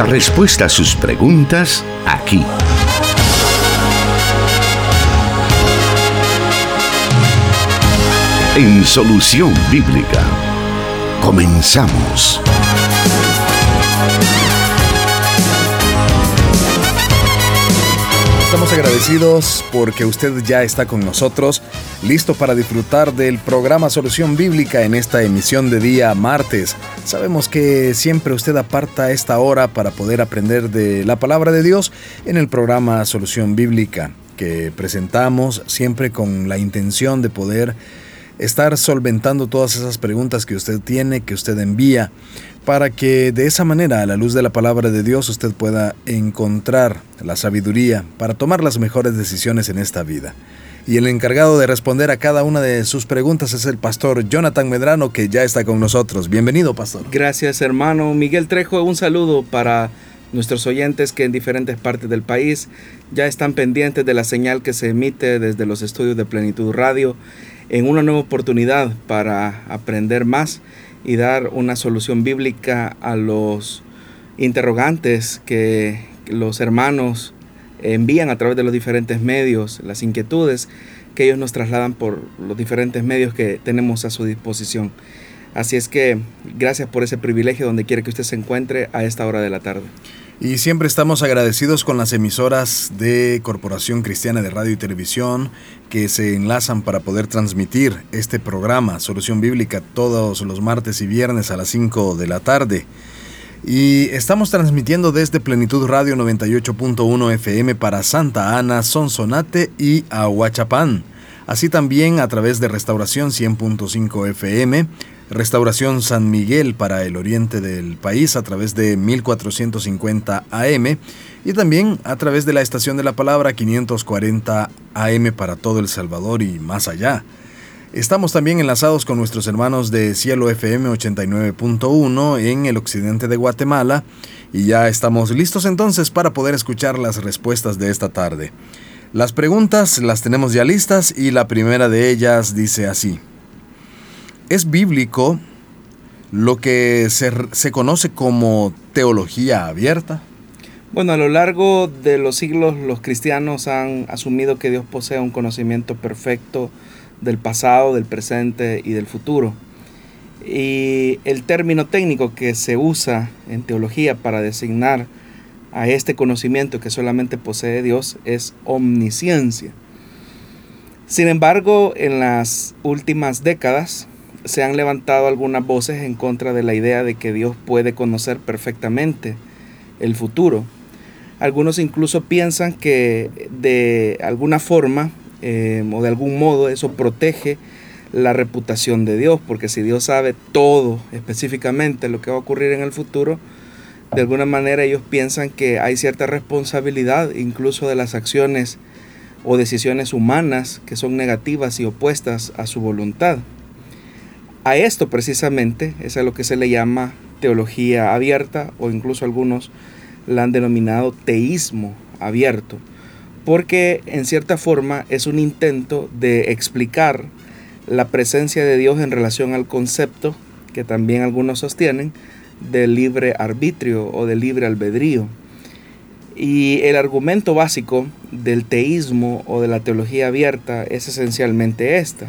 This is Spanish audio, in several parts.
La respuesta a sus preguntas aquí. En Solución Bíblica. Comenzamos. Estamos agradecidos porque usted ya está con nosotros, listo para disfrutar del programa Solución Bíblica en esta emisión de día martes. Sabemos que siempre usted aparta esta hora para poder aprender de la palabra de Dios en el programa Solución Bíblica que presentamos siempre con la intención de poder estar solventando todas esas preguntas que usted tiene, que usted envía para que de esa manera, a la luz de la palabra de Dios, usted pueda encontrar la sabiduría para tomar las mejores decisiones en esta vida. Y el encargado de responder a cada una de sus preguntas es el pastor Jonathan Medrano, que ya está con nosotros. Bienvenido, pastor. Gracias, hermano. Miguel Trejo, un saludo para nuestros oyentes que en diferentes partes del país ya están pendientes de la señal que se emite desde los estudios de Plenitud Radio en una nueva oportunidad para aprender más y dar una solución bíblica a los interrogantes que los hermanos envían a través de los diferentes medios, las inquietudes que ellos nos trasladan por los diferentes medios que tenemos a su disposición. Así es que gracias por ese privilegio donde quiera que usted se encuentre a esta hora de la tarde. Y siempre estamos agradecidos con las emisoras de Corporación Cristiana de Radio y Televisión que se enlazan para poder transmitir este programa, Solución Bíblica, todos los martes y viernes a las 5 de la tarde. Y estamos transmitiendo desde Plenitud Radio 98.1 FM para Santa Ana, Sonsonate y Ahuachapán. Así también a través de Restauración 100.5 FM, Restauración San Miguel para el oriente del país a través de 1450 AM y también a través de la estación de la palabra 540 AM para todo El Salvador y más allá. Estamos también enlazados con nuestros hermanos de Cielo FM 89.1 en el occidente de Guatemala y ya estamos listos entonces para poder escuchar las respuestas de esta tarde. Las preguntas las tenemos ya listas y la primera de ellas dice así. ¿Es bíblico lo que se, conoce como teología abierta? Bueno, a lo largo de los siglos los cristianos han asumido que Dios posee un conocimiento perfecto del pasado, del presente y del futuro. Y el término técnico que se usa en teología para designar a este conocimiento que solamente posee Dios es omnisciencia. Sin embargo, en las últimas décadas se han levantado algunas voces en contra de la idea de que Dios puede conocer perfectamente el futuro. Algunos incluso piensan que de alguna forma eh, o de algún modo eso protege la reputación de Dios, porque si Dios sabe todo específicamente lo que va a ocurrir en el futuro, de alguna manera ellos piensan que hay cierta responsabilidad incluso de las acciones o decisiones humanas que son negativas y opuestas a su voluntad. A esto precisamente es a lo que se le llama teología abierta o incluso algunos la han denominado teísmo abierto, porque en cierta forma es un intento de explicar la presencia de Dios en relación al concepto que también algunos sostienen de libre arbitrio o de libre albedrío. Y el argumento básico del teísmo o de la teología abierta es esencialmente esta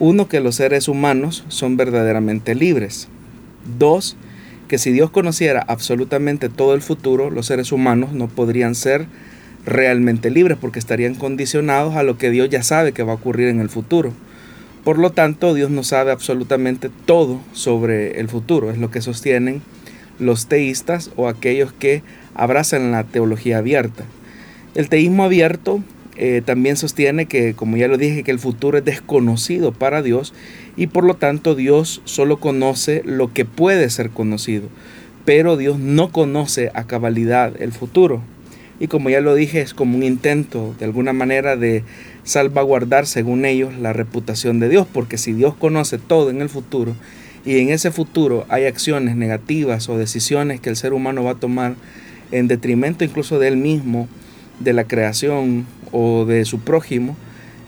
uno, que los seres humanos son verdaderamente libres. Dos, que si Dios conociera absolutamente todo el futuro, los seres humanos no podrían ser realmente libres porque estarían condicionados a lo que Dios ya sabe que va a ocurrir en el futuro. Por lo tanto, Dios no sabe absolutamente todo sobre el futuro. Es lo que sostienen los teístas o aquellos que abrazan la teología abierta. El teísmo abierto eh, también sostiene que, como ya lo dije, que el futuro es desconocido para Dios y por lo tanto Dios solo conoce lo que puede ser conocido, pero Dios no conoce a cabalidad el futuro. Y como ya lo dije, es como un intento de alguna manera de salvaguardar, según ellos, la reputación de Dios, porque si Dios conoce todo en el futuro y en ese futuro hay acciones negativas o decisiones que el ser humano va a tomar en detrimento incluso de él mismo, de la creación o de su prójimo,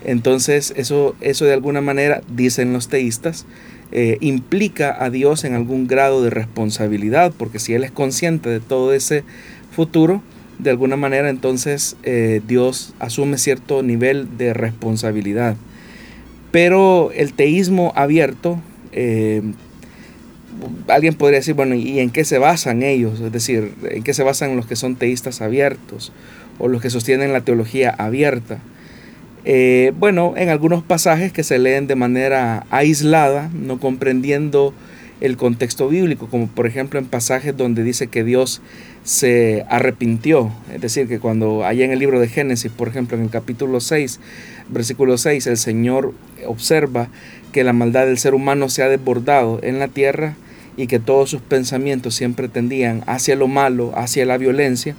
Entonces eso, eso de alguna manera, dicen los teístas, eh, implica a Dios en algún grado de responsabilidad, porque si Él es consciente de todo ese futuro, de alguna manera entonces eh, Dios asume cierto nivel de responsabilidad. Pero el teísmo abierto, eh, alguien podría decir, bueno, ¿y en qué se basan ellos? Es decir, ¿en qué se basan los que son teístas abiertos o los que sostienen la teología abierta? Eh, bueno, en algunos pasajes que se leen de manera aislada, no comprendiendo el contexto bíblico, como por ejemplo en pasajes donde dice que Dios se arrepintió, es decir, que cuando allá en el libro de Génesis, por ejemplo, en el capítulo 6, versículo 6, el Señor observa que la maldad del ser humano se ha desbordado en la tierra y que todos sus pensamientos siempre tendían hacia lo malo, hacia la violencia.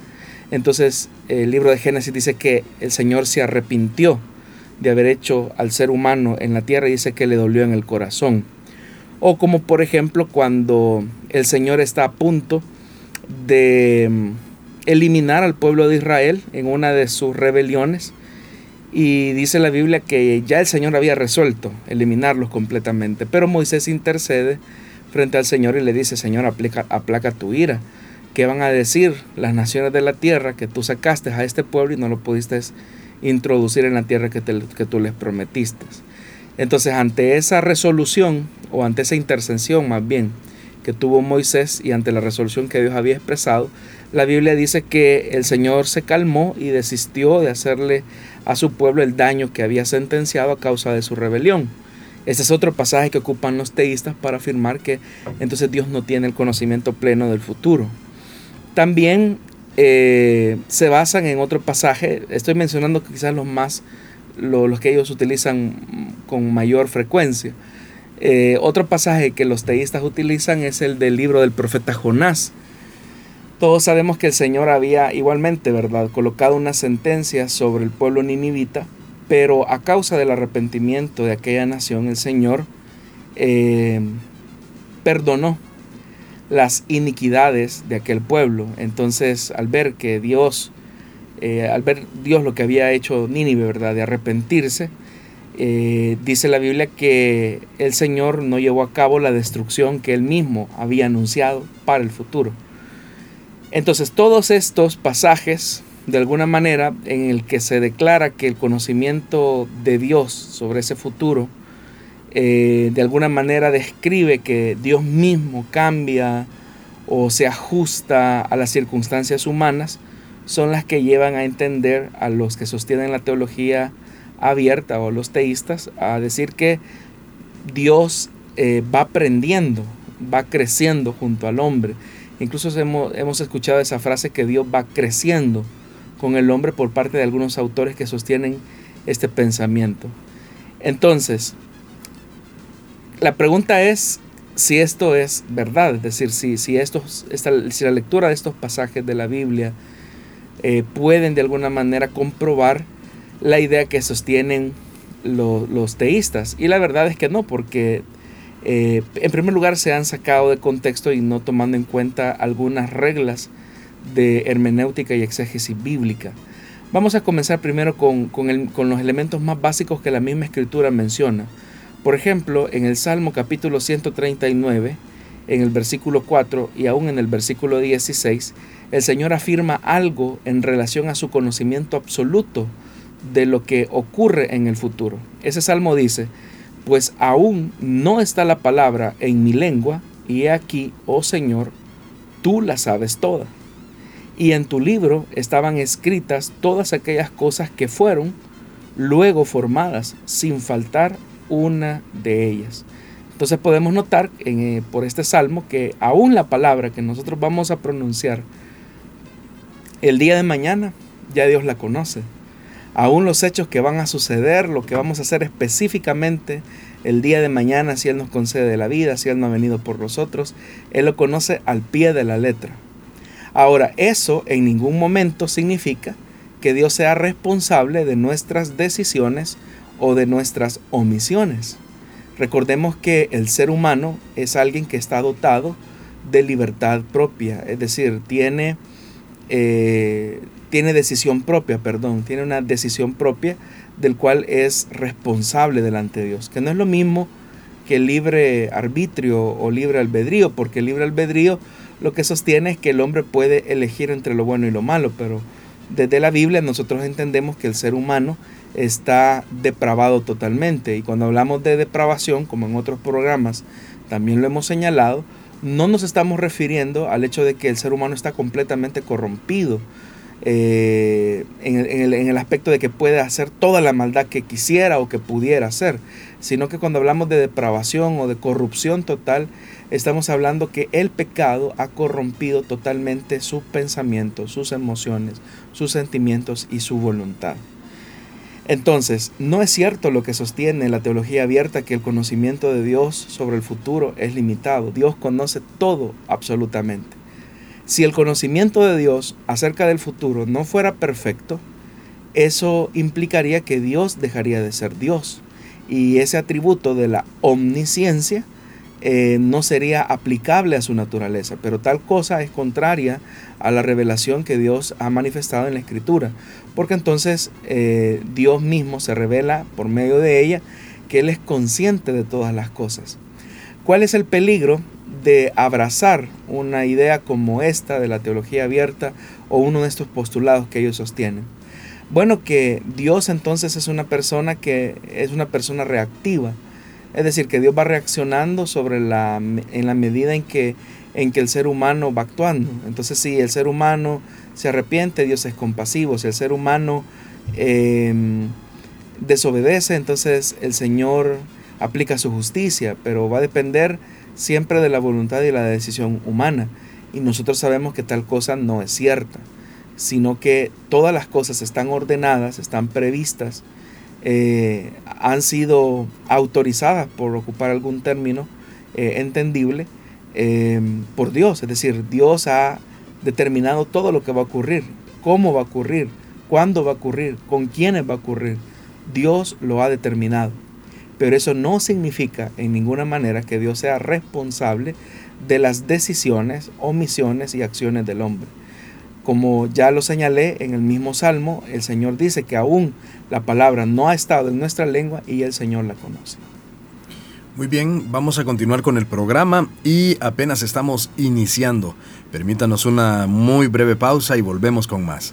Entonces el libro de Génesis dice que el Señor se arrepintió de haber hecho al ser humano en la tierra y dice que le dolió en el corazón. O como por ejemplo cuando el Señor está a punto de mm, eliminar al pueblo de Israel en una de sus rebeliones. Y dice la Biblia que ya el Señor había resuelto eliminarlos completamente. Pero Moisés intercede frente al Señor y le dice, Señor, aplaca tu ira. ¿Qué van a decir las naciones de la tierra que tú sacaste a este pueblo y no lo pudiste introducir en la tierra que, que tú les prometiste? Entonces, ante esa resolución, o ante esa intercesión más bien, que tuvo Moisés y ante la resolución que Dios había expresado, la Biblia dice que el Señor se calmó y desistió de hacerle a su pueblo el daño que había sentenciado a causa de su rebelión. Ese es otro pasaje que ocupan los teístas para afirmar que entonces Dios no tiene el conocimiento pleno del futuro. También eh, se basan en otro pasaje, estoy mencionando quizás los más, los que ellos utilizan con mayor frecuencia, eh, otro pasaje que los teístas utilizan es el del libro del profeta Jonás. Todos sabemos que el Señor había igualmente, ¿verdad?, colocado una sentencia sobre el pueblo ninivita, pero a causa del arrepentimiento de aquella nación, el Señor eh, perdonó las iniquidades de aquel pueblo. Entonces, al ver que Dios, eh, al ver Dios lo que había hecho Nínive, ¿verdad?, de arrepentirse, eh, dice la Biblia que el Señor no llevó a cabo la destrucción que él mismo había anunciado para el futuro. Entonces todos estos pasajes, de alguna manera, en el que se declara que el conocimiento de Dios sobre ese futuro, eh, de alguna manera describe que Dios mismo cambia o se ajusta a las circunstancias humanas, son las que llevan a entender a los que sostienen la teología abierta o los teístas a decir que Dios eh, va aprendiendo, va creciendo junto al hombre. Incluso hemos, escuchado esa frase que Dios va creciendo con el hombre por parte de algunos autores que sostienen este pensamiento. Entonces, la pregunta es si esto es verdad, es decir, si, si, si la lectura de estos pasajes de la Biblia eh, pueden de alguna manera comprobar la idea que sostienen los teístas. Y la verdad es que no, porque eh, en primer lugar se han sacado de contexto y no tomando en cuenta algunas reglas de hermenéutica y exégesis bíblica. Vamos a comenzar primero con, con, los elementos más básicos que la misma escritura menciona. Por ejemplo, en el Salmo capítulo 139, en el versículo 4 y aún en el versículo 16, el Señor afirma algo en relación a su conocimiento absoluto de lo que ocurre en el futuro. Ese salmo dice, pues aún no está la palabra en mi lengua, y he aquí, oh Señor, tú la sabes toda. Y en tu libro estaban escritas todas aquellas cosas que fueron luego formadas, sin faltar una de ellas. Entonces podemos notar eh, por este salmo que aún la palabra que nosotros vamos a pronunciar el día de mañana, ya Dios la conoce aún los hechos que van a suceder, lo que vamos a hacer específicamente el día de mañana, si Él nos concede la vida, si Él no ha venido por nosotros, Él lo conoce al pie de la letra. Ahora, eso en ningún momento significa que Dios sea responsable de nuestras decisiones o de nuestras omisiones. Recordemos que el ser humano es alguien que está dotado de libertad propia, es decir, tiene, eh, tiene decisión propia, perdón, tiene una decisión propia del cual es responsable delante de Dios, que no es lo mismo que libre arbitrio o libre albedrío, porque libre albedrío lo que sostiene es que el hombre puede elegir entre lo bueno y lo malo, pero desde la Biblia nosotros entendemos que el ser humano está depravado totalmente y cuando hablamos de depravación, como en otros programas también lo hemos señalado, no nos estamos refiriendo al hecho de que el ser humano está completamente corrompido, eh, en, el, en, el, aspecto de que puede hacer toda la maldad que quisiera o que pudiera hacer, sino que cuando hablamos de depravación o de corrupción total, estamos hablando que el pecado ha corrompido totalmente sus pensamientos, sus emociones, sus sentimientos y su voluntad. Entonces, no es cierto lo que sostiene la teología abierta que el conocimiento de Dios sobre el futuro es limitado. Dios conoce todo absolutamente. Si el conocimiento de Dios acerca del futuro no fuera perfecto, eso implicaría que Dios dejaría de ser Dios. Y ese atributo de la omnisciencia eh, no sería aplicable a su naturaleza, pero tal cosa es contraria a la revelación que Dios ha manifestado en la Escritura, porque entonces eh, Dios mismo se revela por medio de ella que Él es consciente de todas las cosas. ¿Cuál es el peligro de abrazar una idea como esta de la teología abierta o uno de estos postulados que ellos sostienen. Bueno, que Dios entonces es una persona que es una persona reactiva, es decir, que Dios va reaccionando sobre la, en la medida en que, en que el ser humano va actuando. Entonces, si el ser humano se arrepiente, Dios es compasivo. Si el ser humano em, desobedece, entonces el Señor aplica su justicia, pero va a depender siempre de la voluntad y la decisión humana. Y nosotros sabemos que tal cosa no es cierta, sino que todas las cosas están ordenadas, están previstas, eh, han sido autorizadas, por ocupar algún término eh, entendible, eh, por Dios. Es decir, Dios ha determinado todo lo que va a ocurrir, cómo va a ocurrir, cuándo va a ocurrir, con quiénes va a ocurrir. Dios lo ha determinado. Pero eso no significa en ninguna manera que Dios sea responsable de las decisiones, omisiones y acciones del hombre. Como ya lo señalé en el mismo Salmo, el Señor dice que aún la palabra no ha estado en nuestra lengua y el Señor la conoce. Muy bien, vamos a continuar con el programa y apenas estamos iniciando. Permítanos una muy breve pausa y volvemos con más.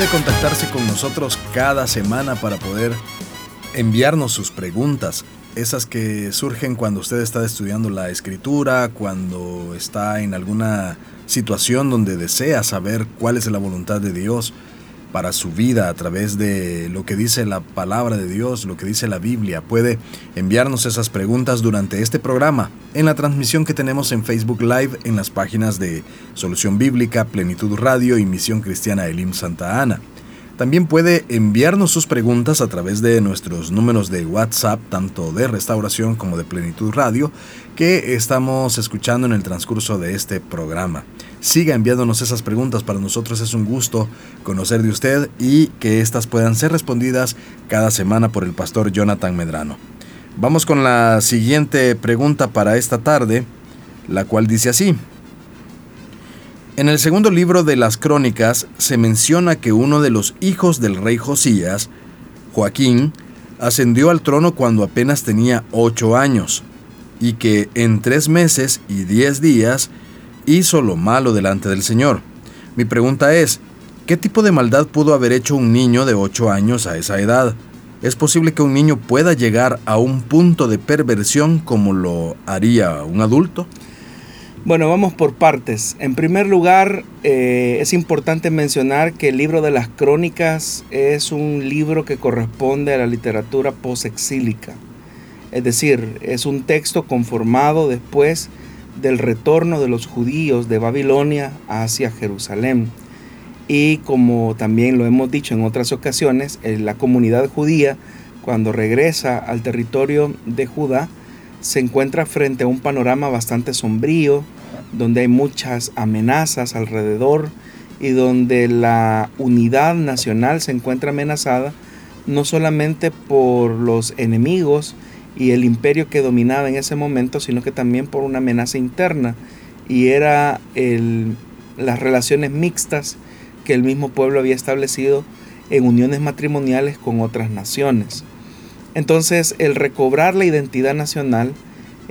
Puede contactarse con nosotros cada semana para poder enviarnos sus preguntas, esas que surgen cuando usted está estudiando la escritura, cuando está en alguna situación donde desea saber cuál es la voluntad de Dios para su vida a través de lo que dice la palabra de Dios, lo que dice la Biblia. Puede enviarnos esas preguntas durante este programa en la transmisión que tenemos en Facebook Live en las páginas de Solución Bíblica, Plenitud Radio y Misión Cristiana Elim Santa Ana. También puede enviarnos sus preguntas a través de nuestros números de WhatsApp, tanto de Restauración como de Plenitud Radio, que estamos escuchando en el transcurso de este programa. Siga enviándonos esas preguntas, para nosotros es un gusto conocer de usted y que éstas puedan ser respondidas cada semana por el pastor Jonathan Medrano. Vamos con la siguiente pregunta para esta tarde, la cual dice así. En el segundo libro de las Crónicas se menciona que uno de los hijos del rey Josías, Joaquín, ascendió al trono cuando apenas tenía ocho años, y que en tres meses y diez días hizo lo malo delante del Señor. Mi pregunta es, ¿qué tipo de maldad pudo haber hecho un niño de ocho años a esa edad? ¿Es posible que un niño pueda llegar a un punto de perversión como lo haría un adulto? Bueno, vamos por partes. En primer lugar, eh, es importante mencionar que el libro de las crónicas es un libro que corresponde a la literatura posexílica. Es decir, es un texto conformado después del retorno de los judíos de Babilonia hacia Jerusalén. Y como también lo hemos dicho en otras ocasiones, eh, la comunidad judía, cuando regresa al territorio de Judá, se encuentra frente a un panorama bastante sombrío, donde hay muchas amenazas alrededor y donde la unidad nacional se encuentra amenazada no solamente por los enemigos y el imperio que dominaba en ese momento, sino que también por una amenaza interna y era las relaciones mixtas que el mismo pueblo había establecido en uniones matrimoniales con otras naciones. Entonces el recobrar la identidad nacional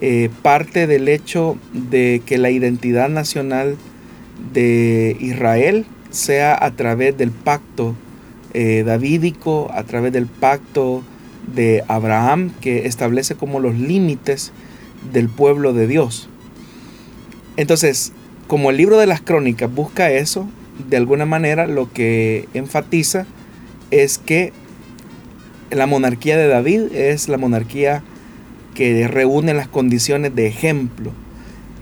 eh, parte del hecho de que la identidad nacional de Israel sea a través del pacto eh, davídico, a través del pacto de Abraham, que establece como los límites del pueblo de Dios. Entonces, como el libro de las crónicas busca eso, de alguna manera lo que enfatiza es que la monarquía de David es la monarquía que reúne las condiciones de ejemplo.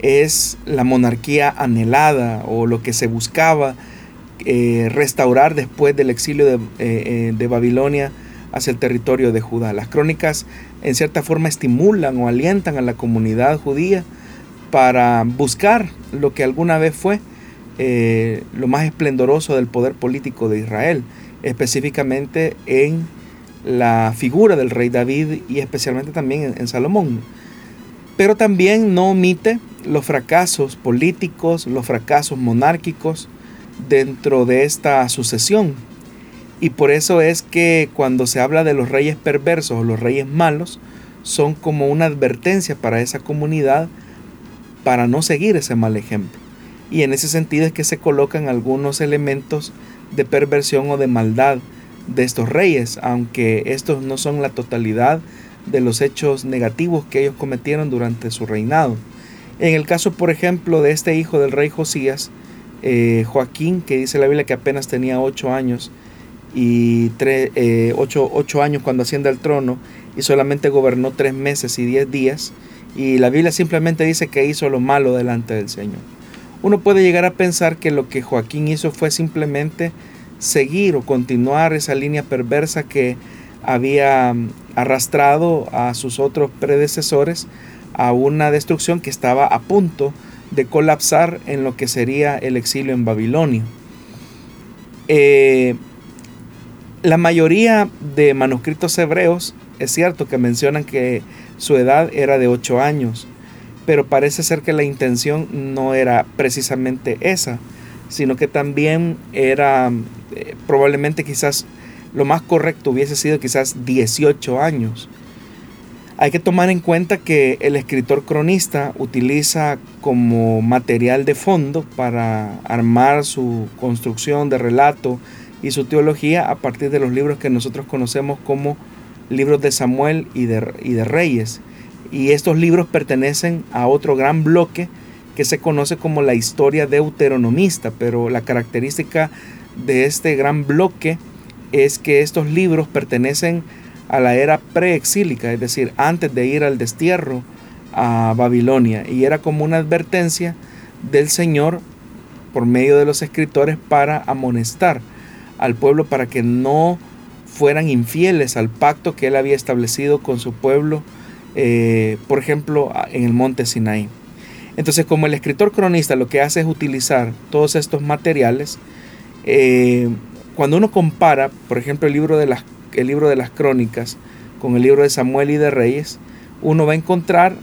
Es la monarquía anhelada o lo que se buscaba eh, restaurar después del exilio eh, eh, de Babilonia hacia el territorio de Judá. Las crónicas en cierta forma estimulan o alientan a la comunidad judía para buscar lo que alguna vez fue lo más esplendoroso del poder político de Israel, específicamente en la figura del rey David y especialmente también en, Salomón. Pero también no omite los fracasos políticos, los fracasos monárquicos dentro de esta sucesión. Y por eso es que cuando se habla de los reyes perversos o los reyes malos, son como una advertencia para esa comunidad para no seguir ese mal ejemplo. Y en ese sentido es que se colocan algunos elementos de perversión o de maldad de estos reyes, aunque estos no son la totalidad de los hechos negativos que ellos cometieron durante su reinado. En el caso, por ejemplo, de este hijo del rey Josías, eh, Joaquín, que dice la Biblia que apenas tenía ocho años, y eh, ocho, años cuando asciende al trono, y solamente gobernó tres meses y diez días, y la Biblia simplemente dice que hizo lo malo delante del Señor. Uno puede llegar a pensar que lo que Joaquín hizo fue simplemente seguir o continuar esa línea perversa que había mm, arrastrado a sus otros predecesores a una destrucción que estaba a punto de colapsar en lo que sería el exilio en Babilonia. Eh, la mayoría de manuscritos hebreos es cierto que mencionan que su edad era de 8 años, pero parece ser que la intención no era precisamente esa, sino que también era eh, probablemente quizás lo más correcto hubiese sido quizás 18 años. Hay que tomar en cuenta que el escritor cronista utiliza como material de fondo para armar su construcción de relato y su teología a partir de los libros que nosotros conocemos como libros de Samuel y de, y de Reyes. Y estos libros pertenecen a otro gran bloque que se conoce como la historia deuteronomista, pero la característica de este gran bloque es que estos libros pertenecen a la era preexílica, es decir, antes de ir al destierro a Babilonia, y era como una advertencia del Señor por medio de los escritores para amonestar al pueblo para que no fueran infieles al pacto que él había establecido con su pueblo, eh, por ejemplo, en el monte Sinaí. Entonces, como el escritor cronista lo que hace es utilizar todos estos materiales, eh, cuando uno compara, por ejemplo, el libro, de las, el libro de las crónicas con el libro de Samuel y de Reyes, uno va a encontrar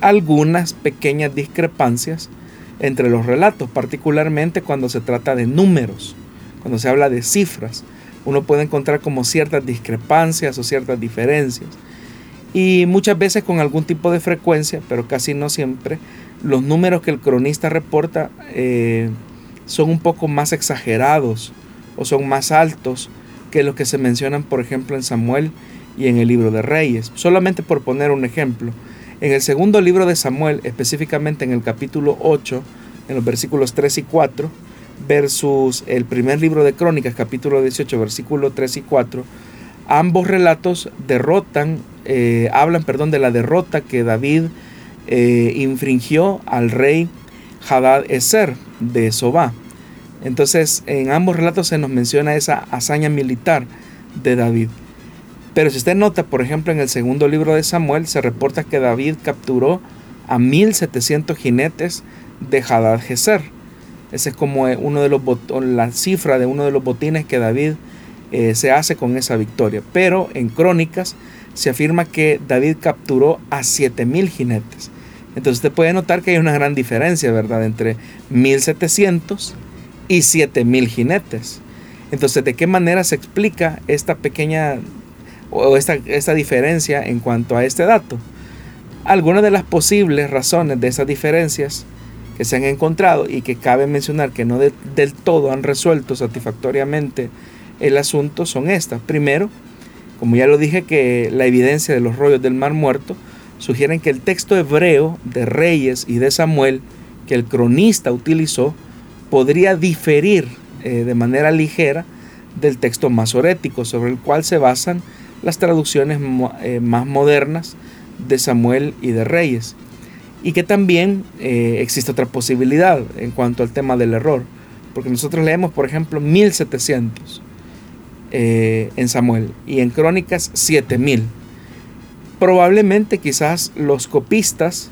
algunas pequeñas discrepancias entre los relatos, particularmente cuando se trata de números, cuando se habla de cifras. Uno puede encontrar como ciertas discrepancias o ciertas diferencias. Y muchas veces con algún tipo de frecuencia, pero casi no siempre, los números que el cronista reporta eh, son un poco más exagerados o son más altos que los que se mencionan, por ejemplo, en Samuel y en el libro de Reyes. Solamente por poner un ejemplo. En el segundo libro de Samuel, específicamente en el capítulo 8, en los versículos 3 y 4, versus el primer libro de Crónicas, capítulo 18, versículos 3 y 4, ambos relatos derrotan, eh, hablan, perdón, de la derrota que David eh, infringió al rey Hadad Eser de Sobá. Entonces, en ambos relatos se nos menciona esa hazaña militar de David. Pero si usted nota, por ejemplo, en el segundo libro de Samuel se reporta que David capturó a 1700 jinetes de Hadad Eser. Ese es como uno de los la cifra de uno de los botines que David eh, se hace con esa victoria. Pero en Crónicas se afirma que David capturó a 7000 jinetes. Entonces usted puede notar que hay una gran diferencia, ¿verdad?, entre 1700 y 7000 jinetes. Entonces, ¿de qué manera se explica esta pequeña o esta, esta diferencia en cuanto a este dato? Algunas de las posibles razones de esas diferencias que se han encontrado y que cabe mencionar que no del todo han resuelto satisfactoriamente el asunto son estas. Primero, como ya lo dije, que la evidencia de los rollos del Mar Muerto sugieren que el texto hebreo de Reyes y de Samuel que el cronista utilizó podría diferir eh, de manera ligera del texto masorético sobre el cual se basan las traducciones eh, más modernas de Samuel y de Reyes. Y que también eh, existe otra posibilidad en cuanto al tema del error, porque nosotros leemos, por ejemplo, 1700 en Samuel y en Crónicas 7000 probablemente quizás los copistas,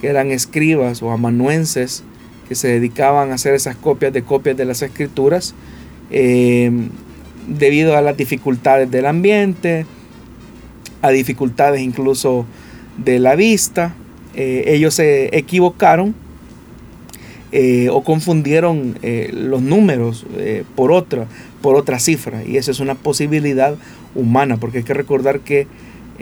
que eran escribas o amanuenses, que se dedicaban a hacer esas copias de copias de las escrituras, eh, debido a las dificultades del ambiente, a dificultades incluso de la vista, eh, ellos se equivocaron eh, o confundieron los números por otra, por otra cifra. Y eso es una posibilidad humana, porque hay que recordar que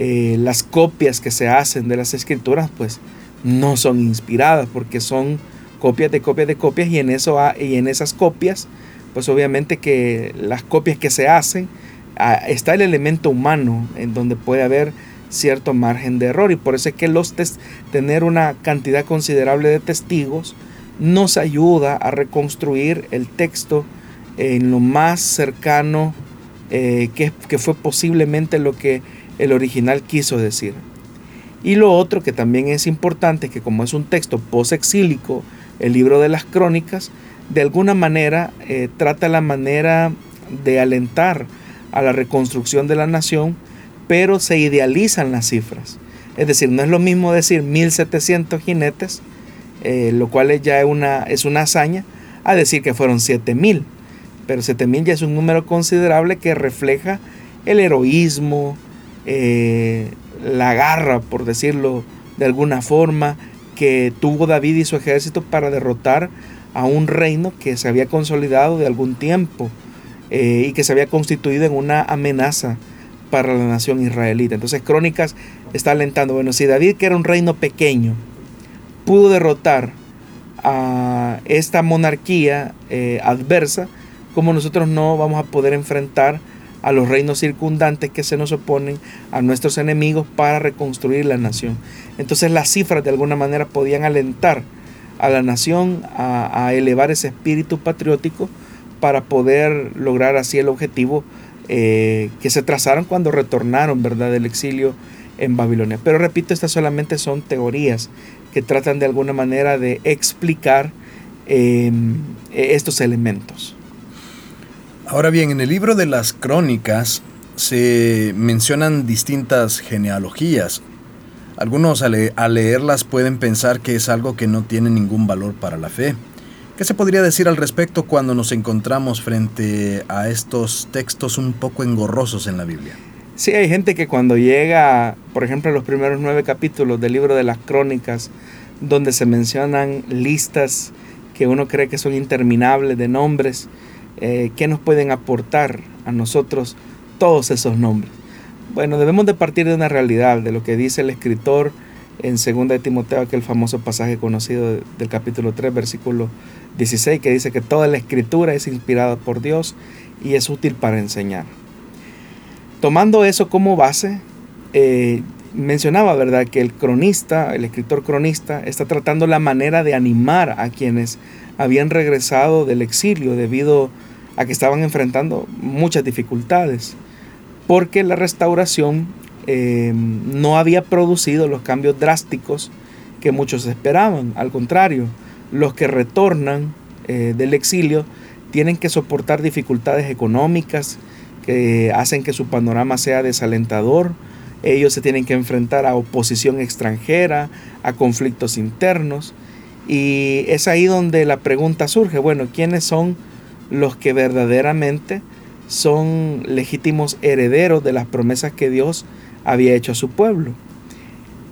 eh, las copias que se hacen de las escrituras pues no son inspiradas porque son copias de copias de copias y en, eso, y en esas copias pues obviamente que las copias que se hacen ah, está el elemento humano en donde puede haber cierto margen de error y por eso es que los tener una cantidad considerable de testigos nos ayuda a reconstruir el texto en lo más cercano eh, que, que, fue posiblemente lo que el original quiso decir. Y lo otro que también es importante, que como es un texto posexílico, el libro de las crónicas, de alguna manera eh, trata la manera de alentar a la reconstrucción de la nación, pero se idealizan las cifras. Es decir, no es lo mismo decir 1700 jinetes, eh, lo cual ya es una, es una hazaña, a decir que fueron 7000. Pero 7000 ya es un número considerable que refleja el heroísmo, eh, la garra, por decirlo de alguna forma, que tuvo David y su ejército para derrotar a un reino que se había consolidado de algún tiempo eh, y que se había constituido en una amenaza para la nación israelita. Entonces Crónicas está alentando, bueno, si David, que era un reino pequeño, pudo derrotar a esta monarquía eh, adversa, como nosotros no vamos a poder enfrentar a los reinos circundantes que se nos oponen, a nuestros enemigos para reconstruir la nación. Entonces las cifras de alguna manera podían alentar a la nación a, elevar ese espíritu patriótico para poder lograr así el objetivo eh, que se trazaron cuando retornaron ¿verdad? del exilio en Babilonia. Pero repito, estas solamente son teorías tratan de alguna manera de explicar eh, estos elementos. Ahora bien, en el libro de las crónicas se mencionan distintas genealogías. Algunos al, leerlas pueden pensar que es algo que no tiene ningún valor para la fe. ¿Qué se podría decir al respecto cuando nos encontramos frente a estos textos un poco engorrosos en la Biblia? Sí, hay gente que cuando llega, por ejemplo, los primeros nueve capítulos del libro de las crónicas, donde se mencionan listas que uno cree que son interminables de nombres, eh, ¿qué nos pueden aportar a nosotros todos esos nombres? Bueno, debemos de partir de una realidad, de lo que dice el escritor en 2 de Timoteo, aquel famoso pasaje conocido del capítulo 3, versículo 16, que dice que toda la escritura es inspirada por Dios y es útil para enseñar. Tomando eso como base, eh, mencionaba, ¿verdad?, que el cronista, el escritor cronista, está tratando la manera de animar a quienes habían regresado del exilio debido a que estaban enfrentando muchas dificultades, porque la restauración eh, no había producido los cambios drásticos que muchos esperaban. Al contrario, los que retornan eh, del exilio tienen que soportar dificultades económicas hacen que su panorama sea desalentador. Ellos se tienen que enfrentar a oposición extranjera, a conflictos internos. Y es ahí donde la pregunta surge, bueno, ¿quiénes son los que verdaderamente son legítimos herederos de las promesas que Dios había hecho a su pueblo?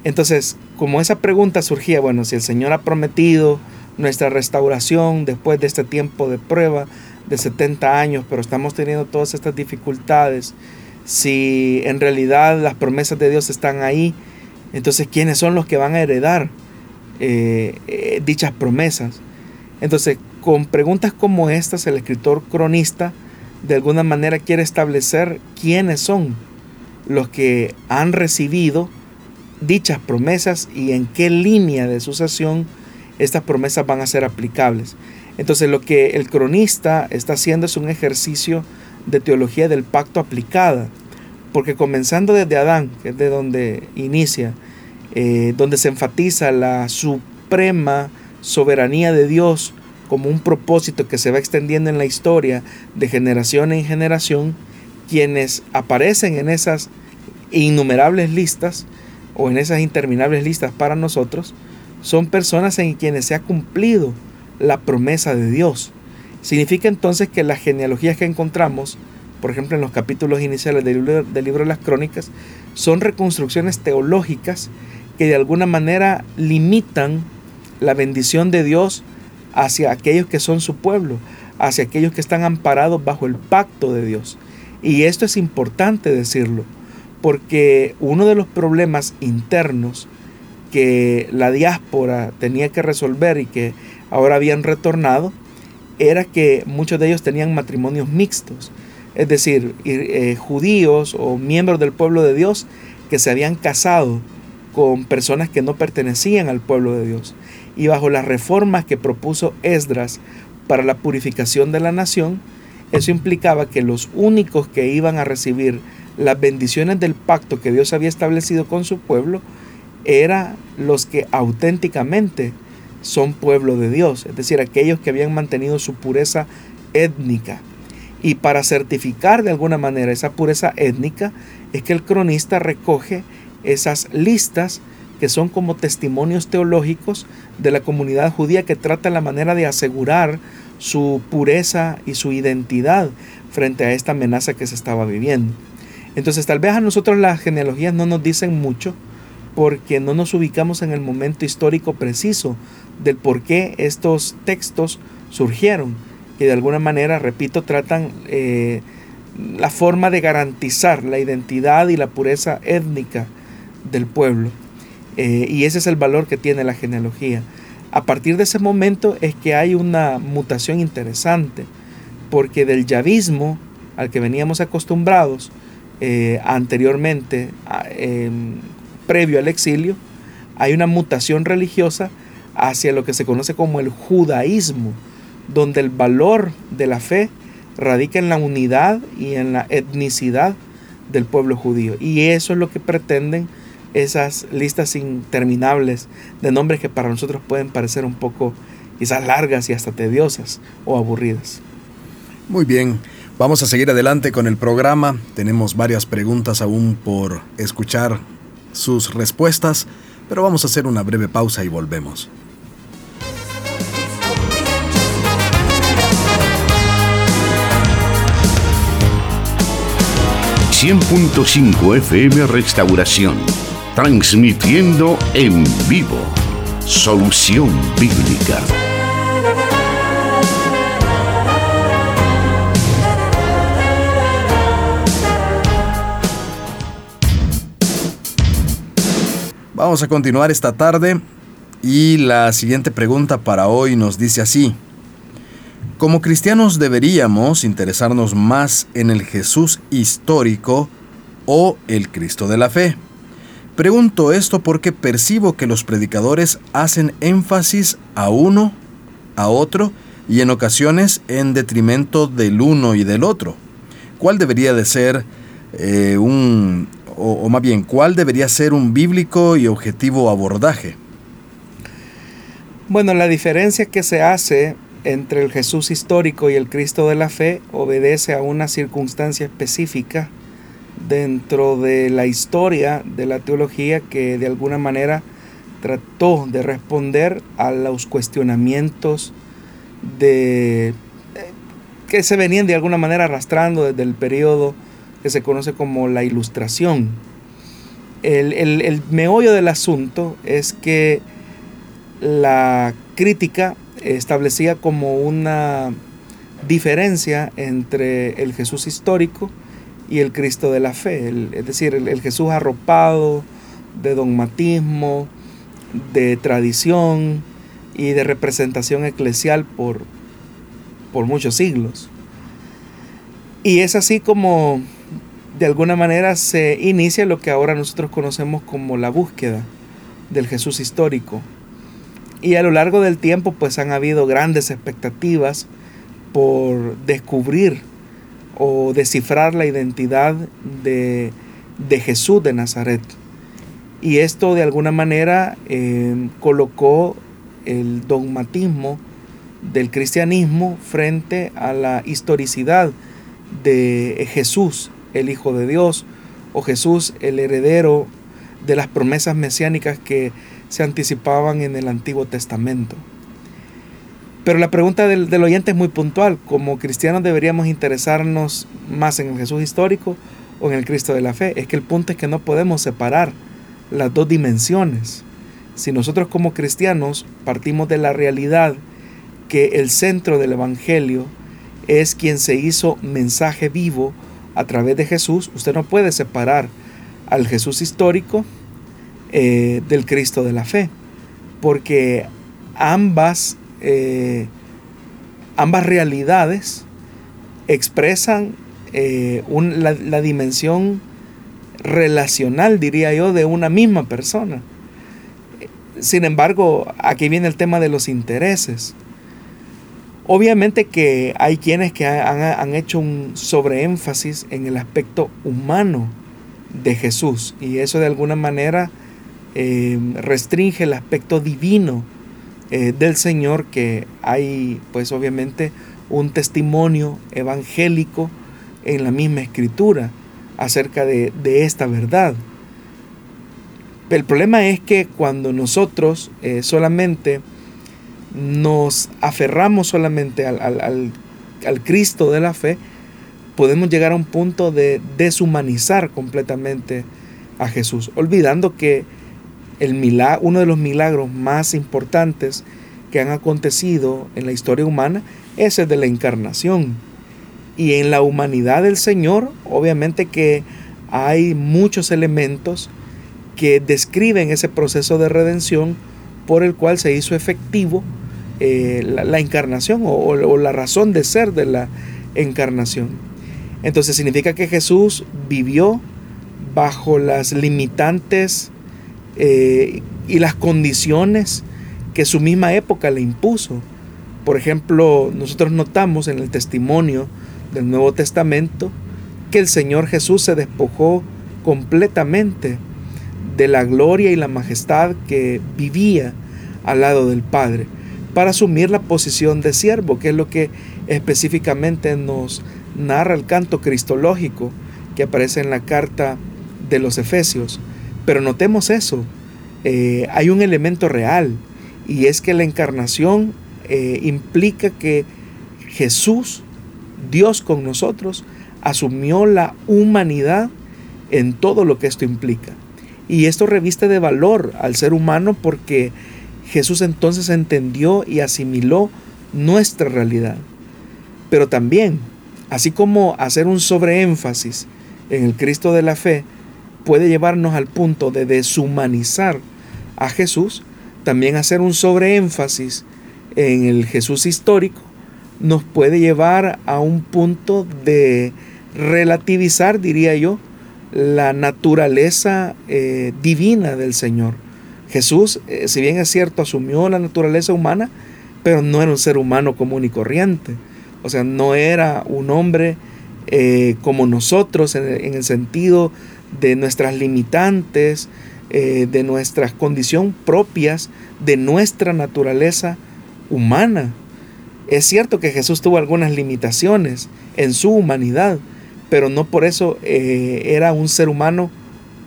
Entonces, como esa pregunta surgía, bueno, si el Señor ha prometido nuestra restauración después de este tiempo de prueba de 70 años, pero estamos teniendo todas estas dificultades, si en realidad las promesas de Dios están ahí, entonces ¿quiénes son los que van a heredar eh, eh, dichas promesas? Entonces, con preguntas como estas, el escritor cronista de alguna manera quiere establecer quiénes son los que han recibido dichas promesas y en qué línea de sucesión estas promesas van a ser aplicables. Entonces lo que el cronista está haciendo es un ejercicio de teología del pacto aplicada, porque comenzando desde Adán, que es de donde inicia, eh, donde se enfatiza la suprema soberanía de Dios como un propósito que se va extendiendo en la historia de generación en generación, quienes aparecen en esas innumerables listas o en esas interminables listas para nosotros, son personas en quienes se ha cumplido la promesa de Dios. Significa entonces que las genealogías que encontramos, por ejemplo en los capítulos iniciales del libro, del libro de las crónicas, son reconstrucciones teológicas que de alguna manera limitan la bendición de Dios hacia aquellos que son su pueblo, hacia aquellos que están amparados bajo el pacto de Dios. Y esto es importante decirlo, porque uno de los problemas internos que la diáspora tenía que resolver y que ahora habían retornado era que muchos de ellos tenían matrimonios mixtos, es decir, eh, judíos o miembros del pueblo de Dios que se habían casado con personas que no pertenecían al pueblo de Dios. Y bajo las reformas que propuso Esdras para la purificación de la nación, eso implicaba que los únicos que iban a recibir las bendiciones del pacto que Dios había establecido con su pueblo eran los que auténticamente son pueblo de Dios, es decir, aquellos que habían mantenido su pureza étnica. Y para certificar de alguna manera esa pureza étnica es que el cronista recoge esas listas que son como testimonios teológicos de la comunidad judía que trata la manera de asegurar su pureza y su identidad frente a esta amenaza que se estaba viviendo. Entonces tal vez a nosotros las genealogías no nos dicen mucho porque no nos ubicamos en el momento histórico preciso del por qué estos textos surgieron, que de alguna manera, repito, tratan eh, la forma de garantizar la identidad y la pureza étnica del pueblo. Eh, y ese es el valor que tiene la genealogía. A partir de ese momento es que hay una mutación interesante, porque del yavismo al que veníamos acostumbrados, eh, anteriormente, em, previo al exilio, hay una mutación religiosa hacia lo que se conoce como el judaísmo, donde el valor de la fe radica en la unidad y en la etnicidad del pueblo judío. Y eso es lo que pretenden esas listas interminables de nombres que para nosotros pueden parecer un poco quizás largas y hasta tediosas o aburridas. Muy bien, Vamos a seguir adelante con el programa. Tenemos varias preguntas aún por escuchar sus respuestas, pero vamos a hacer una breve pausa y volvemos. ...100.5 FM Restauración... ...transmitiendo en vivo... ...Solución Bíblica... Vamos a continuar esta tarde y la siguiente pregunta para hoy nos dice así. Como cristianos deberíamos interesarnos más en el Jesús histórico o el Cristo de la fe. Pregunto esto porque percibo que los predicadores hacen énfasis a uno, a otro, y en ocasiones en detrimento del uno y del otro. ¿Cuál debería de ser eh, un, o, o más bien, cuál debería ser un bíblico y objetivo abordaje? Bueno, la diferencia que se hace entre el Jesús histórico y el Cristo de la fe obedece a una circunstancia específica dentro de la historia de la teología que de alguna manera trató de responder a los cuestionamientos de que se venían de alguna manera arrastrando desde el periodo que se conoce como la ilustración. El, el, el meollo del asunto es que la crítica establecía como una diferencia entre el Jesús histórico y el Cristo de la fe, es decir, el, Jesús arropado de dogmatismo, de tradición y de representación eclesial por, por muchos siglos. Y es así como de alguna manera se inicia lo que ahora nosotros conocemos como la búsqueda del Jesús histórico. Y a lo largo del tiempo pues han habido grandes expectativas por descubrir o descifrar la identidad de, Jesús de Nazaret. Y esto de alguna manera eh, colocó el dogmatismo del cristianismo frente a la historicidad de Jesús, el Hijo de Dios, o Jesús, el heredero de las promesas mesiánicas que se anticipaban en el Antiguo Testamento. Pero la pregunta del, oyente es muy puntual. ¿Como cristianos deberíamos interesarnos más en el Jesús histórico o en el Cristo de la fe? Es que el punto es que no podemos separar las dos dimensiones. Si nosotros como cristianos partimos de la realidad que el centro del Evangelio es quien se hizo mensaje vivo a través de Jesús, usted no puede separar al Jesús histórico eh, del Cristo de la fe, porque ambas eh, ambas realidades expresan eh, la, dimensión relacional, diría yo, de una misma persona. Sin embargo, aquí viene el tema de los intereses. Obviamente que hay quienes que han, hecho un sobreénfasis en el aspecto humano de Jesús y eso de alguna manera eh, restringe el aspecto divino eh, del Señor que hay pues obviamente un testimonio evangélico en la misma escritura acerca de, esta verdad. El problema es que cuando nosotros eh, solamente nos aferramos solamente al, al, Cristo de la fe, podemos llegar a un punto de deshumanizar completamente a Jesús, olvidando que el uno de los milagros más importantes que han acontecido en la historia humana es el de la encarnación. Y en la humanidad del Señor, obviamente que hay muchos elementos que describen ese proceso de redención por el cual se hizo efectivo eh, la, encarnación o la razón de ser de la encarnación. Entonces significa que Jesús vivió bajo las limitantes eh, y las condiciones que su misma época le impuso. Por ejemplo, nosotros notamos en el testimonio del Nuevo Testamento que el Señor Jesús se despojó completamente de la gloria y la majestad que vivía al lado del Padre para asumir la posición de siervo, que es lo que específicamente nos narra el canto cristológico que aparece en la carta de los Efesios. Pero notemos eso, eh, hay un elemento real y es que la encarnación eh, implica que Jesús, Dios con nosotros, asumió la humanidad en todo lo que esto implica. Y esto reviste de valor al ser humano porque Jesús entonces entendió y asimiló nuestra realidad. Pero también, así como hacer un sobreénfasis en el Cristo de la fe, puede llevarnos al punto de deshumanizar a Jesús, también hacer un sobreénfasis en el Jesús histórico nos puede llevar a un punto de relativizar, diría yo, la naturaleza eh, divina del Señor. Jesús, eh, si bien es cierto, asumió la naturaleza humana, pero no era un ser humano común y corriente. O sea, no era un hombre eh, como nosotros en, el sentido de nuestras limitantes, de nuestras condiciones propias, de nuestra naturaleza humana. Es cierto que Jesús tuvo algunas limitaciones en su humanidad, pero no por eso eh, era un ser humano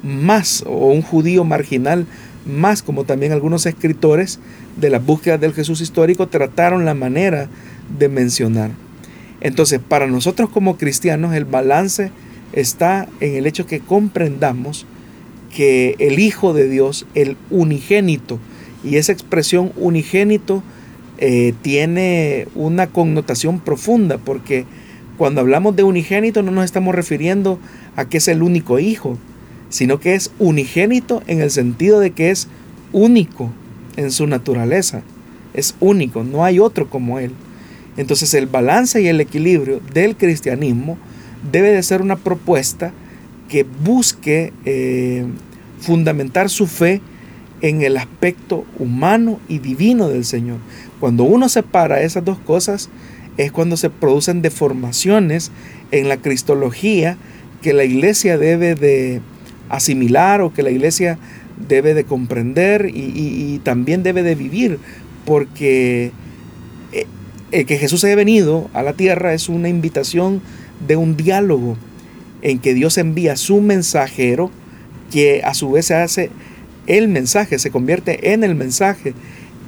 más o un judío marginal más, como también algunos escritores de la búsqueda del Jesús histórico trataron la manera de mencionar. Entonces, para nosotros como cristianos, el balance está en el hecho que comprendamos que el Hijo de Dios, el unigénito, y esa expresión unigénito eh, tiene una connotación profunda, porque cuando hablamos de unigénito no nos estamos refiriendo a que es el único hijo, sino que es unigénito en el sentido de que es único en su naturaleza. Es único, no hay otro como él. Entonces el balance y el equilibrio del cristianismo debe de ser una propuesta que busque eh, fundamentar su fe en el aspecto humano y divino del Señor. Cuando uno separa esas dos cosas, es cuando se producen deformaciones en la cristología que la iglesia debe de asimilar o que la iglesia debe de comprender y, también debe de vivir, porque eh, el que Jesús haya venido a la tierra es una invitación de un diálogo en que Dios envía su mensajero, que a su vez se hace el mensaje, se convierte en el mensaje,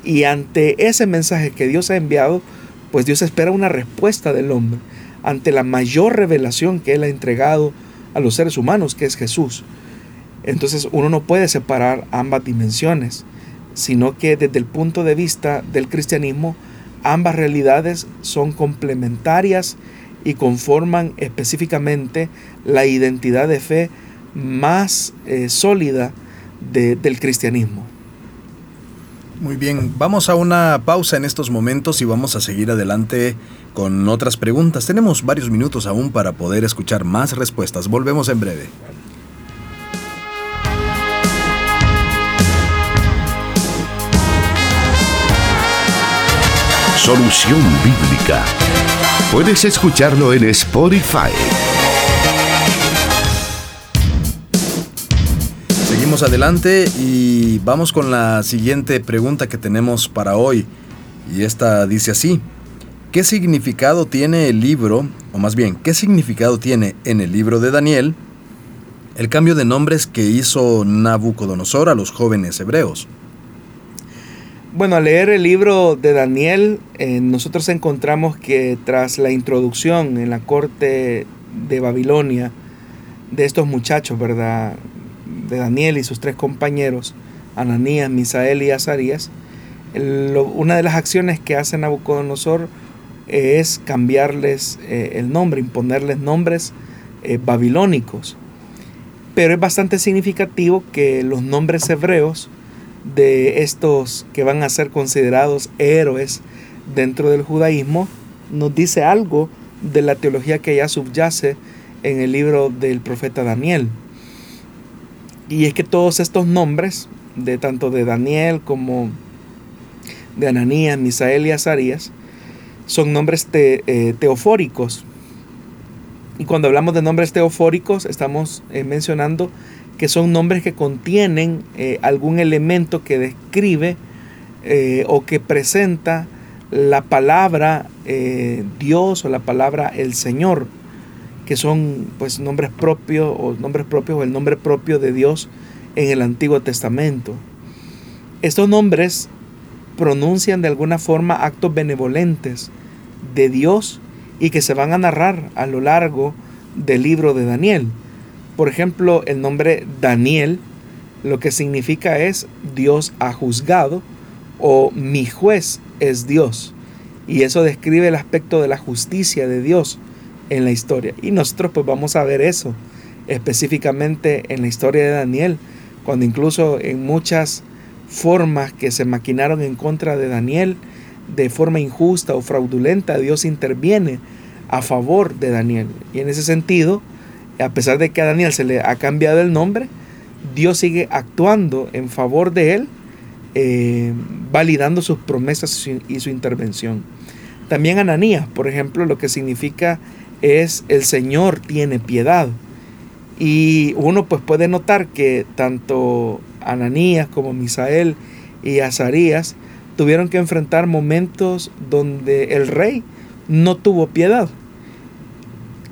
y ante ese mensaje que Dios ha enviado, pues Dios espera una respuesta del hombre ante la mayor revelación que Él ha entregado a los seres humanos, que es Jesús. Entonces uno no puede separar ambas dimensiones, sino que desde el punto de vista del cristianismo, ambas realidades son complementarias y conforman específicamente la identidad de fe más eh, sólida del cristianismo. Muy bien, vamos a una pausa en estos momentos y vamos a seguir adelante con otras preguntas. Tenemos varios minutos aún para poder escuchar más respuestas. Volvemos en breve. Solución Bíblica. Puedes escucharlo en Spotify. Seguimos adelante y vamos con la siguiente pregunta que tenemos para hoy. Y esta dice así. ¿Qué significado tiene el libro, o más bien, qué significado tiene en el libro de Daniel el cambio de nombres que hizo Nabucodonosor a los jóvenes hebreos? Bueno, al leer el libro de Daniel, eh, nosotros encontramos que tras la introducción en la corte de Babilonia de estos muchachos, ¿verdad? de Daniel y sus tres compañeros, Ananías, Misael y Azarías, una de las acciones que hace Nabucodonosor es cambiarles eh, el nombre, imponerles nombres eh, babilónicos. Pero es bastante significativo que los nombres hebreos de estos que van a ser considerados héroes dentro del judaísmo nos dice algo de la teología que ya subyace en el libro del profeta Daniel. Y es que todos estos nombres, de tanto de Daniel como de Ananías, Misael y Azarías, son nombres eh, teofóricos. Y cuando hablamos de nombres teofóricos, estamos eh, mencionando que son nombres que contienen eh, algún elemento que describe o que presenta la palabra Dios o la palabra el Señor que son pues nombres propios o nombres propios o el nombre propio de Dios en el Antiguo Testamento. Estos nombres pronuncian de alguna forma actos benevolentes de Dios y que se van a narrar a lo largo del libro de Daniel. Por ejemplo, el nombre Daniel lo que significa es Dios ha juzgado o mi juez es Dios. Y eso describe el aspecto de la justicia de Dios en la historia. Y nosotros pues vamos a ver eso específicamente en la historia de Daniel, cuando incluso en muchas formas que se maquinaron en contra de Daniel, de forma injusta o fraudulenta, Dios interviene a favor de Daniel. Y en ese sentido, a pesar de que a Daniel se le ha cambiado el nombre, Dios sigue actuando en favor de él, eh, validando sus promesas y su intervención. También Ananías, por ejemplo, lo que significa es el Señor tiene piedad. Y uno pues puede notar que tanto Ananías como Misael y Azarías tuvieron que enfrentar momentos donde el rey no tuvo piedad.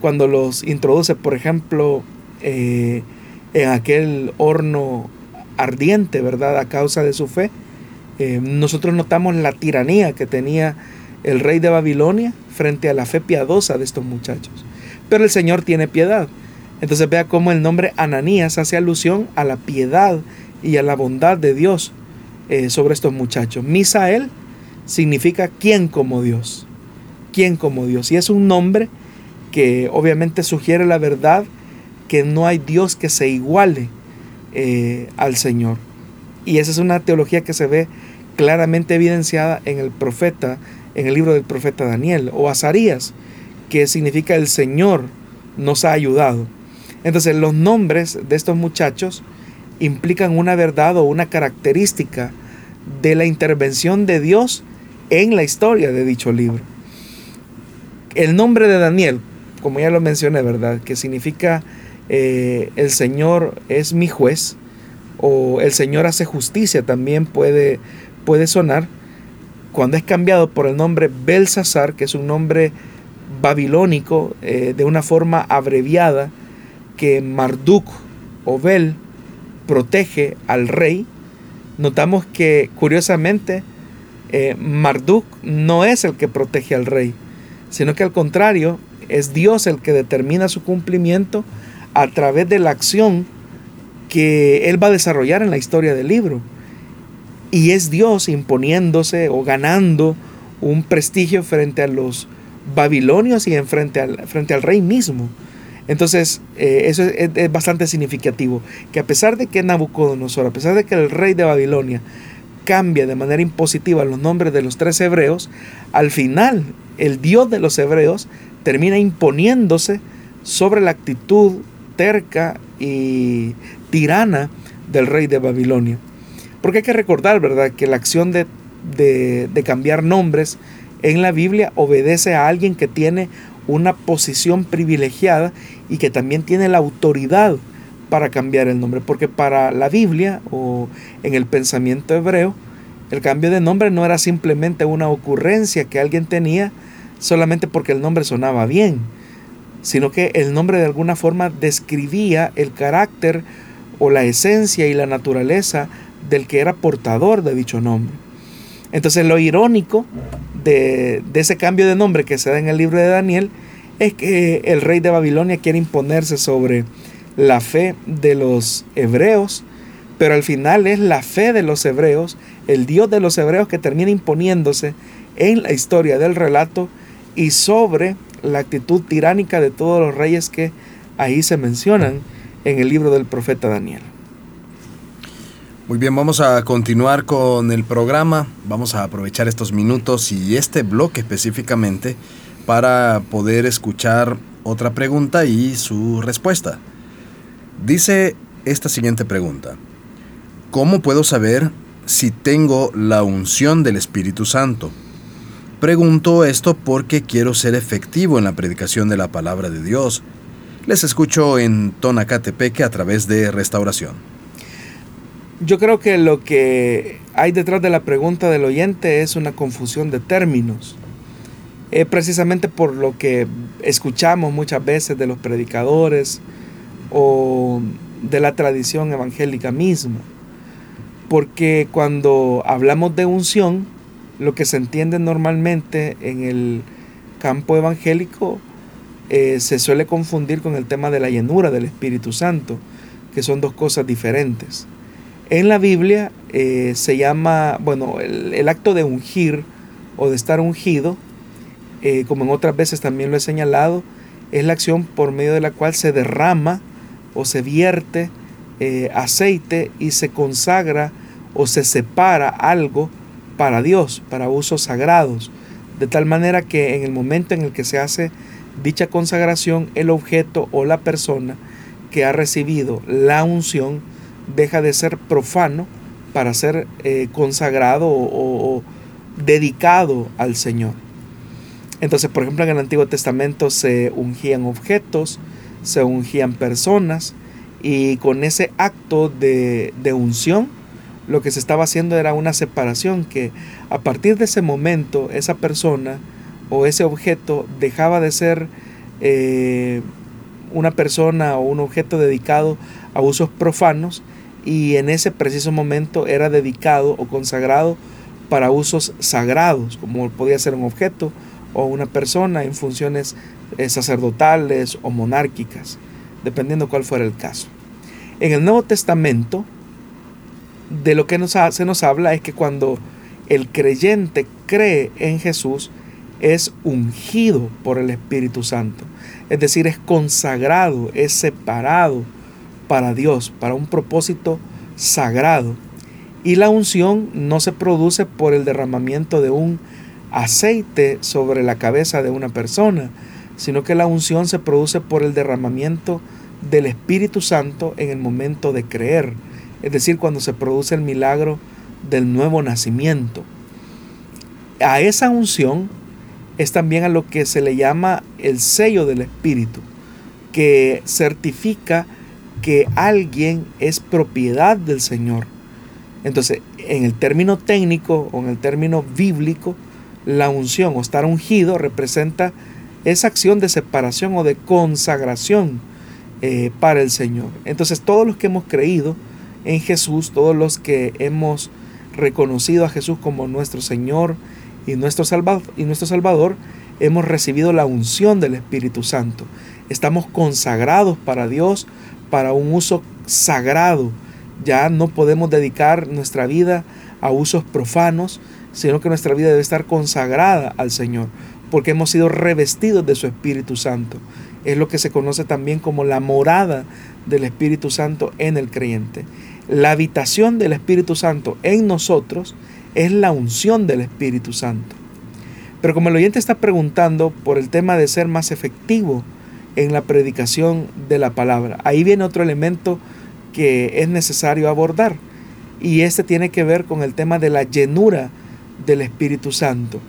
Cuando los introduce, por ejemplo, eh, en aquel horno ardiente, ¿verdad? A causa de su fe, eh, nosotros notamos la tiranía que tenía el rey de Babilonia frente a la fe piadosa de estos muchachos. Pero el Señor tiene piedad. Entonces vea cómo el nombre Ananías hace alusión a la piedad y a la bondad de Dios eh, sobre estos muchachos. Misael significa quién como Dios. ¿Quién como Dios? Y es un nombre que obviamente sugiere la verdad que no hay Dios que se iguale eh, al Señor. Y esa es una teología que se ve claramente evidenciada en el profeta, en el libro del profeta Daniel o Azarías, que significa el Señor nos ha ayudado. Entonces los nombres de estos muchachos implican una verdad o una característica de la intervención de Dios en la historia de dicho libro. El nombre de Daniel, como ya lo mencioné, ¿verdad? Que significa eh, el Señor es mi juez o el Señor hace justicia también puede, puede sonar cuando es cambiado por el nombre Belsasar, que es un nombre babilónico eh, de una forma abreviada que Marduk o Bel protege al rey, notamos que curiosamente eh, Marduk no es el que protege al rey, sino que al contrario es Dios el que determina su cumplimiento a través de la acción que él va a desarrollar en la historia del libro. Y es Dios imponiéndose o ganando un prestigio frente a los babilonios y en frente, al, frente al rey mismo. Entonces, eh, eso es, bastante significativo, que a pesar de que Nabucodonosor, a pesar de que el rey de Babilonia cambia de manera impositiva los nombres de los tres hebreos, al final el Dios de los hebreos termina imponiéndose sobre la actitud terca y tirana del rey de Babilonia. Porque hay que recordar, ¿verdad?, que la acción de, de cambiar nombres en la Biblia obedece a alguien que tiene una posición privilegiada y que también tiene la autoridad para cambiar el nombre. Porque para la Biblia o en el pensamiento hebreo, el cambio de nombre no era simplemente una ocurrencia que alguien tenía solamente porque el nombre sonaba bien, sino que el nombre de alguna forma describía el carácter o la esencia y la naturaleza del que era portador de dicho nombre. Entonces lo irónico de, ese cambio de nombre que se da en el libro de Daniel es que el rey de Babilonia quiere imponerse sobre la fe de los hebreos, pero al final es la fe de los hebreos, el Dios de los hebreos que termina imponiéndose en la historia del relato y sobre la actitud tiránica de todos los reyes que ahí se mencionan en el libro del profeta Daniel. Muy bien, vamos a continuar con el programa. Vamos a aprovechar estos minutos y este bloque específicamente para poder escuchar otra pregunta y su respuesta. Dice esta siguiente pregunta. ¿Cómo puedo saber si tengo la unción del Espíritu Santo? Pregunto esto porque quiero ser efectivo en la predicación de la palabra de Dios. Les escucho en Tonacatepeque a través de Restauración. Yo creo que lo que hay detrás de la pregunta del oyente es una confusión de términos. Es precisamente por lo que escuchamos muchas veces de los predicadores o de la tradición evangélica misma. Porque cuando hablamos de unción, lo que se entiende normalmente en el campo evangélico eh, se suele confundir con el tema de la llenura del Espíritu Santo, que son dos cosas diferentes. En la Biblia eh, se llama, bueno, el, acto de ungir o de estar ungido, eh, como en otras veces también lo he señalado, es la acción por medio de la cual se derrama o se vierte aceite y se consagra o se separa algo para Dios, para usos sagrados, de tal manera que en el momento en el que se hace dicha consagración, el objeto o la persona que ha recibido la unción deja de ser profano para ser eh, consagrado o, dedicado al Señor. Entonces, por ejemplo, en el Antiguo Testamento se ungían objetos, se ungían personas, y con ese acto de, de unción, lo que se estaba haciendo era una separación, que a partir de ese momento esa persona o ese objeto dejaba de ser eh, una persona o un objeto dedicado a usos profanos y en ese preciso momento era dedicado o consagrado para usos sagrados, como podía ser un objeto o una persona en funciones eh, sacerdotales o monárquicas, dependiendo cuál fuera el caso. En el Nuevo Testamento, de lo que nos, se nos habla es que cuando el creyente cree en Jesús, es ungido por el Espíritu Santo. Es decir, es consagrado, es separado para Dios, para un propósito sagrado. Y la unción no se produce por el derramamiento de un aceite sobre la cabeza de una persona, sino que la unción se produce por el derramamiento del Espíritu Santo en el momento de creer, es decir, cuando se produce el milagro del nuevo nacimiento. A esa unción es también a lo que se le llama el sello del Espíritu, que certifica que alguien es propiedad del Señor. Entonces, en el término técnico o en el término bíblico, la unción o estar ungido representa esa acción de separación o de consagración eh, para el Señor. Entonces, todos los que hemos creído en Jesús, todos los que hemos reconocido a Jesús como nuestro Señor y nuestro, Salvador, hemos recibido la unción del Espíritu Santo. Estamos consagrados para Dios, para un uso sagrado. Ya no podemos dedicar nuestra vida a usos profanos, sino que nuestra vida debe estar consagrada al Señor, porque hemos sido revestidos de su Espíritu Santo. Es lo que se conoce también como la morada del Espíritu Santo en el creyente. La habitación del Espíritu Santo en nosotros es la unción del Espíritu Santo. Pero como el oyente está preguntando por el tema de ser más efectivo en la predicación de la palabra, ahí viene otro elemento que es necesario abordar. Y este tiene que ver con el tema de la llenura del Espíritu Santo.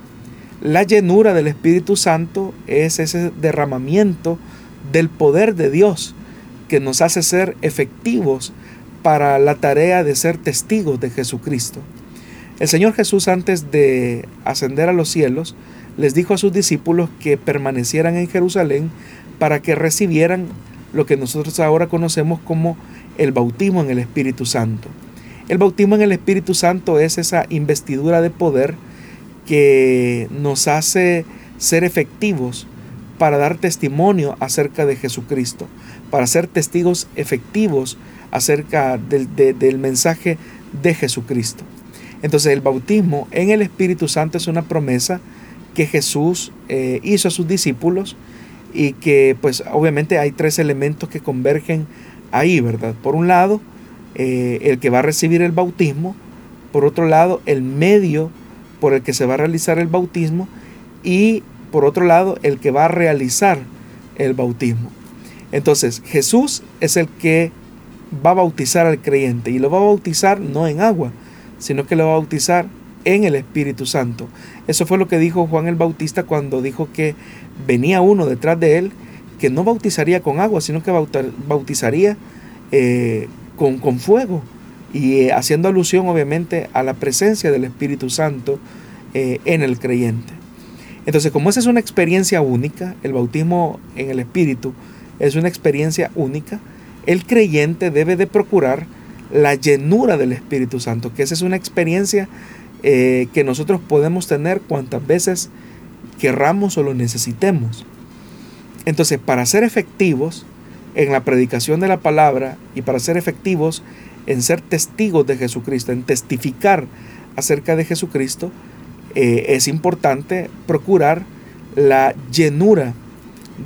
La llenura del Espíritu Santo es ese derramamiento del poder de Dios que nos hace ser efectivos para la tarea de ser testigos de Jesucristo. El Señor Jesús antes de ascender a los cielos les dijo a sus discípulos que permanecieran en Jerusalén para que recibieran lo que nosotros ahora conocemos como el bautismo en el Espíritu Santo. El bautismo en el Espíritu Santo es esa investidura de poder que nos hace ser efectivos para dar testimonio acerca de Jesucristo, para ser testigos efectivos acerca del, del mensaje de Jesucristo. Entonces el bautismo en el Espíritu Santo es una promesa que Jesús eh, hizo a sus discípulos y que pues obviamente hay tres elementos que convergen ahí, ¿verdad? Por un lado, eh, el que va a recibir el bautismo, por otro lado, el medio por el que se va a realizar el bautismo y por otro lado, el que va a realizar el bautismo. Entonces, Jesús es el que va a bautizar al creyente y lo va a bautizar no en agua, sino que lo va a bautizar en el Espíritu Santo. Eso fue lo que dijo Juan el Bautista cuando dijo que venía uno detrás de él que no bautizaría con agua, sino que bautizaría eh, con, con, fuego. Y eh, haciendo alusión obviamente a la presencia del Espíritu Santo eh, en el creyente. Entonces, como esa es una experiencia única, el bautismo en el Espíritu es una experiencia única, el creyente debe de procurar la llenura del Espíritu Santo, que esa es una experiencia eh, que nosotros podemos tener cuantas veces querramos o lo necesitemos. Entonces, para ser efectivos en la predicación de la palabra y para ser efectivos en ser testigos de Jesucristo, en testificar acerca de Jesucristo, eh, es importante procurar la llenura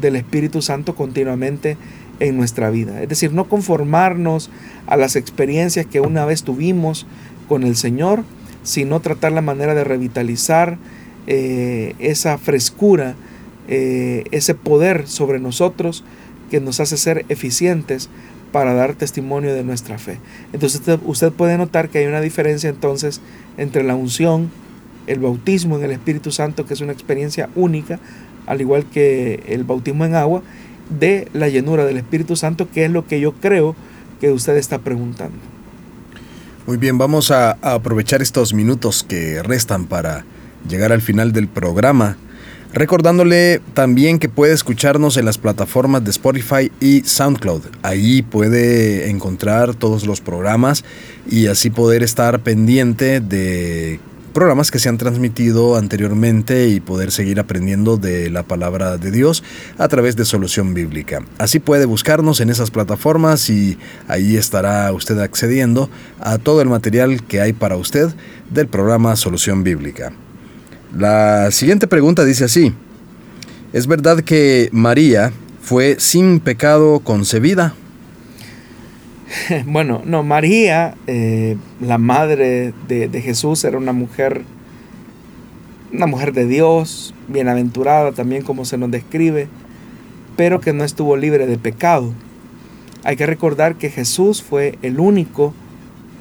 del Espíritu Santo continuamente en nuestra vida. Es decir, no conformarnos a las experiencias que una vez tuvimos con el Señor, sino tratar la manera de revitalizar eh, esa frescura eh, ese poder sobre nosotros que nos hace ser eficientes para dar testimonio de nuestra fe. Entonces usted, puede notar que hay una diferencia entonces entre la unción, el bautismo en el Espíritu Santo, que es una experiencia única, al igual que el bautismo en agua, de la llenura del Espíritu Santo, que es lo que yo creo que usted está preguntando. Muy bien, vamos a, aprovechar estos minutos que restan para llegar al final del programa. Recordándole también que puede escucharnos en las plataformas de Spotify y SoundCloud. Ahí puede encontrar todos los programas y así poder estar pendiente de programas que se han transmitido anteriormente y poder seguir aprendiendo de la palabra de Dios a través de Solución Bíblica. Así puede buscarnos en esas plataformas y ahí estará usted accediendo a todo el material que hay para usted del programa Solución Bíblica. La siguiente pregunta dice así, ¿es verdad que María fue sin pecado concebida? Bueno, no, María, eh, la madre de, Jesús, era una mujer, una mujer de Dios, bienaventurada también como se nos describe, pero que no estuvo libre de pecado. Hay que recordar que Jesús fue el único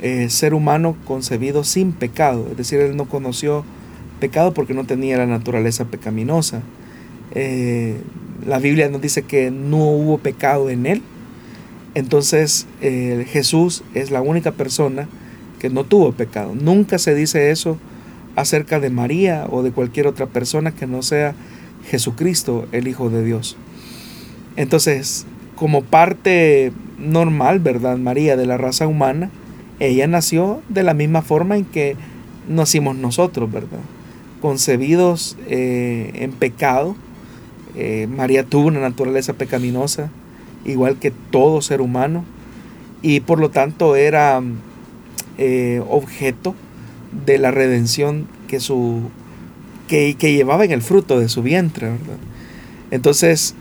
eh, ser humano concebido sin pecado, es decir, él no conoció pecado porque no tenía la naturaleza pecaminosa. Eh, la Biblia nos dice que no hubo pecado en él, entonces eh, Jesús es la única persona que no tuvo pecado. Nunca se dice eso acerca de María o de cualquier otra persona que no sea Jesucristo, el Hijo de Dios. Entonces, como parte normal, ¿verdad? María de la raza humana, ella nació de la misma forma en que nacimos nosotros, ¿verdad? Concebidos eh, en pecado. Eh, María tuvo una naturaleza pecaminosa igual que todo ser humano, y por lo tanto era eh, objeto de la redención que, su, que, que, llevaba en el fruto de su vientre. Entonces,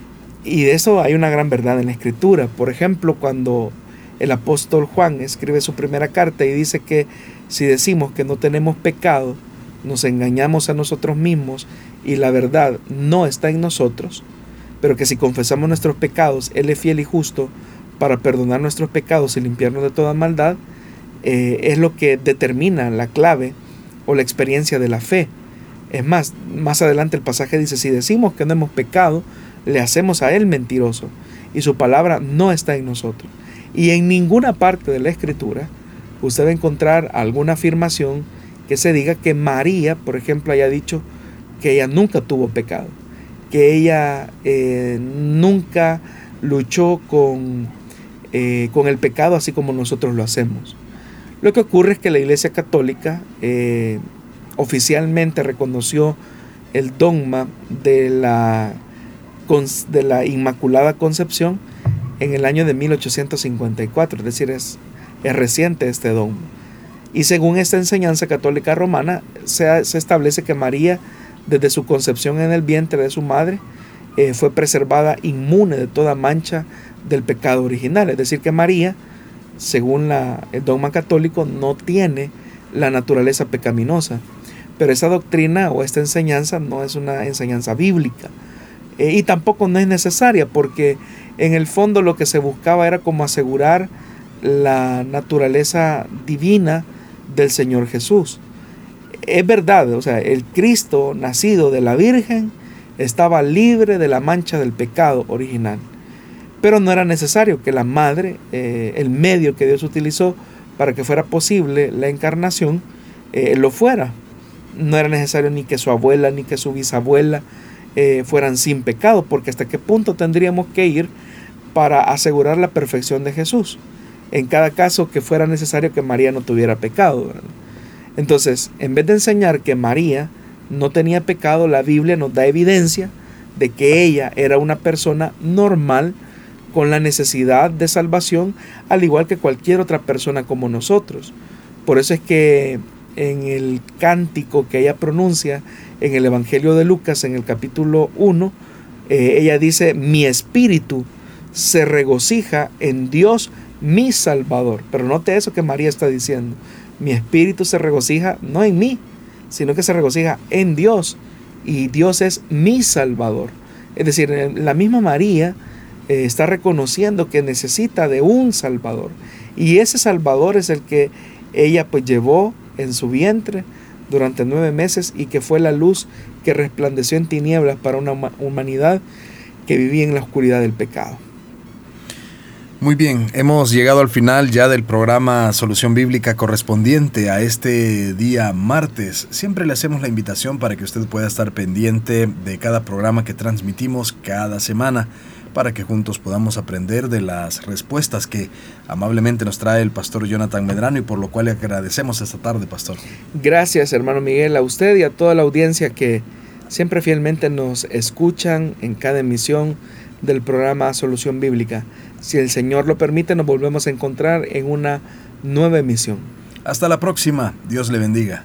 y de eso hay una gran verdad en la escritura. Por ejemplo, cuando el apóstol Juan escribe su primera carta y dice que si decimos que no tenemos pecado, nos engañamos a nosotros mismos y la verdad no está en nosotros, pero que si confesamos nuestros pecados, Él es fiel y justo para perdonar nuestros pecados y limpiarnos de toda maldad, eh, es lo que determina la clave o la experiencia de la fe. Es más, más adelante el pasaje dice, si decimos que no hemos pecado, le hacemos a Él mentiroso y su palabra no está en nosotros. Y en ninguna parte de la escritura usted va a encontrar alguna afirmación que se diga que María, por ejemplo, haya dicho que ella nunca tuvo pecado que ella eh, nunca luchó con, eh, con, el pecado así como nosotros lo hacemos. Lo que ocurre es que la Iglesia Católica eh, oficialmente reconoció el dogma de la, de la Inmaculada Concepción en el año de 1854, es decir, es, es reciente este dogma. Y según esta enseñanza católica romana, se, establece que María desde su concepción en el vientre de su madre, eh, fue preservada inmune de toda mancha del pecado original. Es decir, que María, según el dogma católico, no tiene la naturaleza pecaminosa. Pero esa doctrina o esta enseñanza no es una enseñanza bíblica. Eh, y tampoco no es necesaria porque en el fondo lo que se buscaba era como asegurar la naturaleza divina del Señor Jesús es verdad, o sea, el Cristo nacido de la Virgen estaba libre de la mancha del pecado original. Pero no era necesario que la madre, eh, el medio que Dios utilizó para que fuera posible la encarnación, eh, lo fuera. No era necesario ni que su abuela ni que su bisabuela eh, fueran sin pecado, porque hasta qué punto tendríamos que ir para asegurar la perfección de Jesús. En cada caso que fuera necesario que María no tuviera pecado. Entonces, en vez de enseñar que María no tenía pecado, la Biblia nos da evidencia de que ella era una persona normal con la necesidad de salvación, al igual que cualquier otra persona como nosotros. Por eso es que en el cántico que ella pronuncia en el Evangelio de Lucas, en el capítulo 1, eh, ella dice, mi espíritu se regocija en Dios mi Salvador. Pero note eso que María está diciendo mi espíritu se regocija no en mí, sino que se regocija en Dios. Y Dios es mi Salvador. Es decir, la misma María eh, está reconociendo que necesita de un Salvador. Y ese Salvador es el que ella pues llevó en su vientre durante nueve meses y que fue la luz que resplandeció en tinieblas para una humanidad que vivía en la oscuridad del pecado. Muy bien, hemos llegado al final ya del programa Solución Bíblica correspondiente a este día martes. Siempre le hacemos la invitación para que usted pueda estar pendiente de cada programa que transmitimos cada semana para que juntos podamos aprender de las respuestas que amablemente nos trae el pastor Jonathan Medrano y por lo cual le agradecemos esta tarde, pastor. Gracias, hermano Miguel, a usted y a toda la audiencia que siempre fielmente nos escuchan en cada emisión del programa Solución Bíblica. Si el Señor lo permite, nos volvemos a encontrar en una nueva emisión. Hasta la próxima. Dios le bendiga.